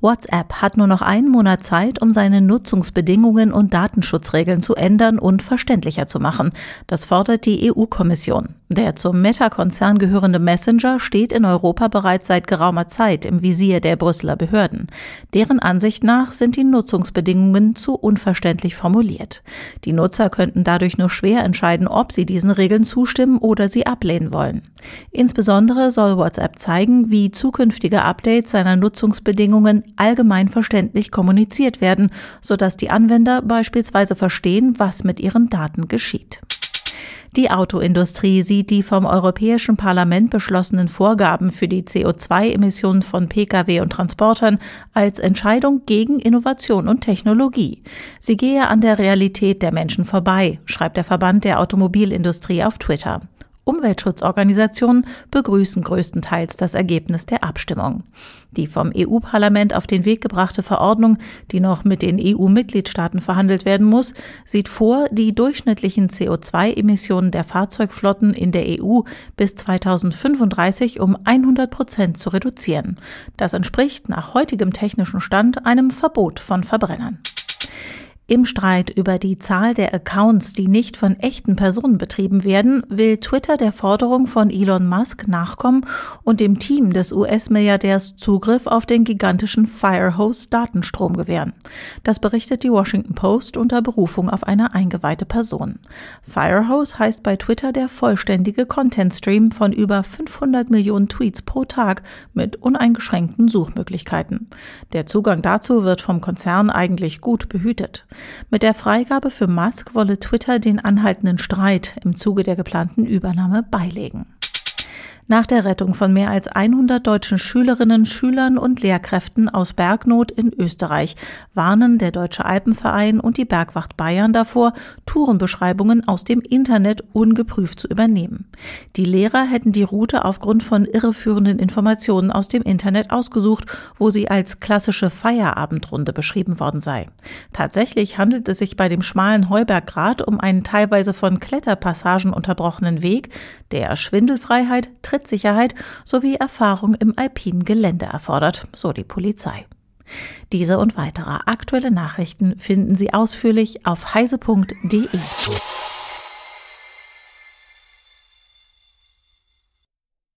WhatsApp hat nur noch einen Monat Zeit, um seine Nutzungsbedingungen und Datenschutzregeln zu ändern und verständlicher zu machen. Das fordert die EU-Kommission. Der zum Meta-Konzern gehörende Messenger steht in Europa bereits seit geraumer Zeit im Visier der Brüsseler Behörden. Deren Ansicht nach sind die Nutzungsbedingungen zu unverständlich formuliert. Die Nutzer könnten dadurch nur schwer entscheiden, ob sie diesen Regeln zustimmen oder sie ablehnen wollen. Insbesondere soll WhatsApp zeigen, wie zukünftige Updates seiner Nutzungsbedingungen allgemein verständlich kommuniziert werden, sodass die Anwender beispielsweise verstehen, was mit ihren Daten geschieht. Die Autoindustrie sieht die vom Europäischen Parlament beschlossenen Vorgaben für die CO2-Emissionen von Pkw und Transportern als Entscheidung gegen Innovation und Technologie. Sie gehe an der Realität der Menschen vorbei, schreibt der Verband der Automobilindustrie auf Twitter. Umweltschutzorganisationen begrüßen größtenteils das Ergebnis der Abstimmung. Die vom EU-Parlament auf den Weg gebrachte Verordnung, die noch mit den EU-Mitgliedstaaten verhandelt werden muss, sieht vor, die durchschnittlichen CO2-Emissionen der Fahrzeugflotten in der EU bis 2035 um 100 Prozent zu reduzieren. Das entspricht nach heutigem technischen Stand einem Verbot von Verbrennern. Im Streit über die Zahl der Accounts, die nicht von echten Personen betrieben werden, will Twitter der Forderung von Elon Musk nachkommen und dem Team des US-Milliardärs Zugriff auf den gigantischen Firehose-Datenstrom gewähren. Das berichtet die Washington Post unter Berufung auf eine eingeweihte Person. Firehose heißt bei Twitter der vollständige Content-Stream von über 500 Millionen Tweets pro Tag mit uneingeschränkten Suchmöglichkeiten. Der Zugang dazu wird vom Konzern eigentlich gut behütet. Mit der Freigabe für Musk wolle Twitter den anhaltenden Streit im Zuge der geplanten Übernahme beilegen. Nach der Rettung von mehr als 100 deutschen Schülerinnen, Schülern und Lehrkräften aus Bergnot in Österreich warnen der Deutsche Alpenverein und die Bergwacht Bayern davor, Tourenbeschreibungen aus dem Internet ungeprüft zu übernehmen. Die Lehrer hätten die Route aufgrund von irreführenden Informationen aus dem Internet ausgesucht, wo sie als klassische Feierabendrunde beschrieben worden sei. Tatsächlich handelt es sich bei dem schmalen Heuberggrat um einen teilweise von Kletterpassagen unterbrochenen Weg, der Schwindelfreiheit, Trittsicherheit sowie Erfahrung im alpinen Gelände erfordert, so die Polizei. Diese und weitere aktuelle Nachrichten finden Sie ausführlich auf heise.de.